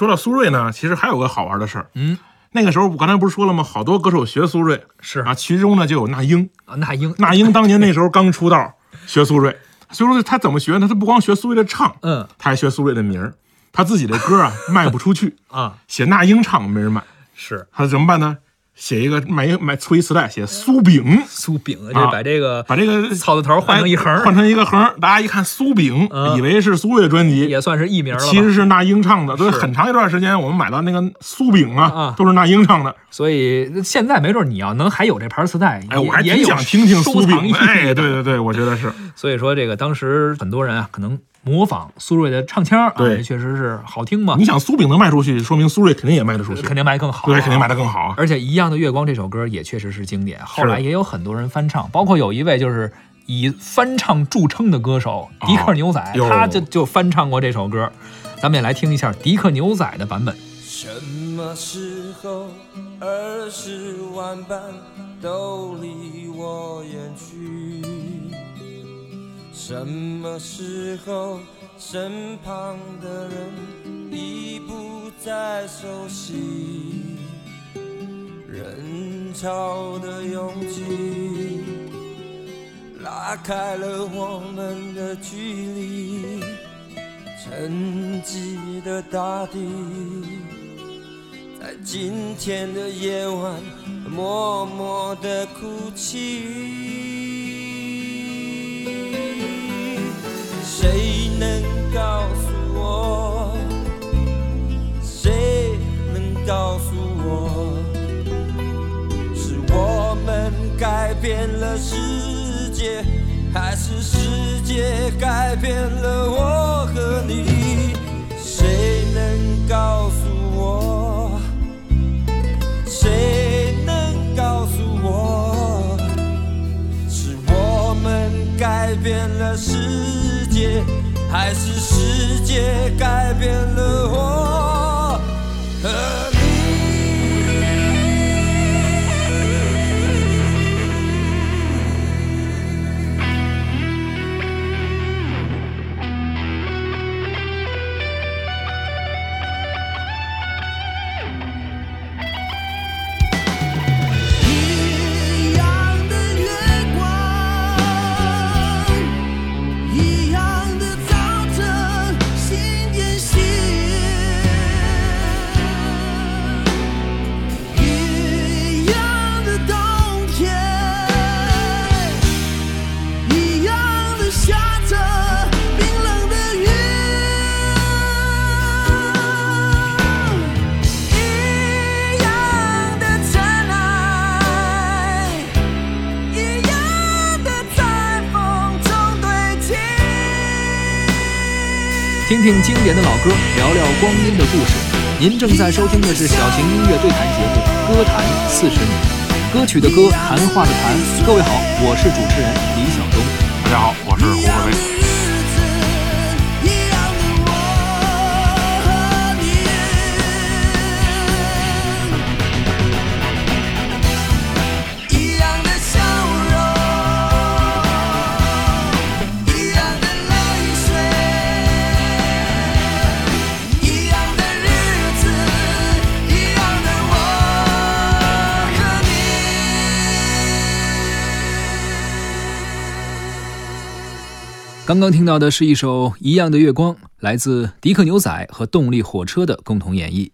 说到苏芮呢，其实还有个好玩的事儿。嗯，那个时候我刚才不是说了吗？好多歌手学苏芮是啊，其中呢就有那英。啊，那英，那英当年那时候刚出道，学苏芮。所以说他怎么学呢？他不光学苏芮的唱，嗯他还学苏芮的名儿。他自己的歌啊卖不出去，啊，写那英唱没人买，是他怎么办呢？写一个买一买出一磁带，写酥饼，酥饼，啊这把这个把这个草字头换成一横哎换成一个横儿，大家一看酥饼，嗯以为是苏芮专辑，也算是艺名了。其实是那英唱的。所以很长一段时间，我们买到那个酥饼啊啊，都是那英唱的。所以现在没准你要能还有这盘磁带，哎，我还挺想听听酥饼。哎，对对对，我觉得是。所以说这个当时很多人啊，可能模仿苏芮的唱腔啊，确实是好听嘛你，想苏饼能卖出去，说明苏芮肯定也卖得出去，肯定卖更好啊，对，肯定卖得更好啊。而且《一样的月光》这首歌也确实是经典，后来也有很多人翻唱，包括有一位就是以翻唱著称的歌手迪克牛仔，哟他就就翻唱过这首歌。咱们也来听一下迪克牛仔的版本。什么时候儿时玩伴都离我远去？什么时候身旁的人已不再熟悉？人潮的拥挤拉开了我们的距离。沉寂的大地，在今天的夜晚默默的哭泣。世界，还是世界改变了我和你？谁能告诉我？谁能告诉我？是我们改变了世界，还是世界改变了我听听经典的老歌，聊聊光阴的故事。您正在收听的是小型音乐对谈节目《歌坛四十年》，歌曲的歌，谈话的谈。各位好，我是主持人李晓刚刚听到的是一首《一样的月光》，来自迪克牛仔和动力火车的共同演绎。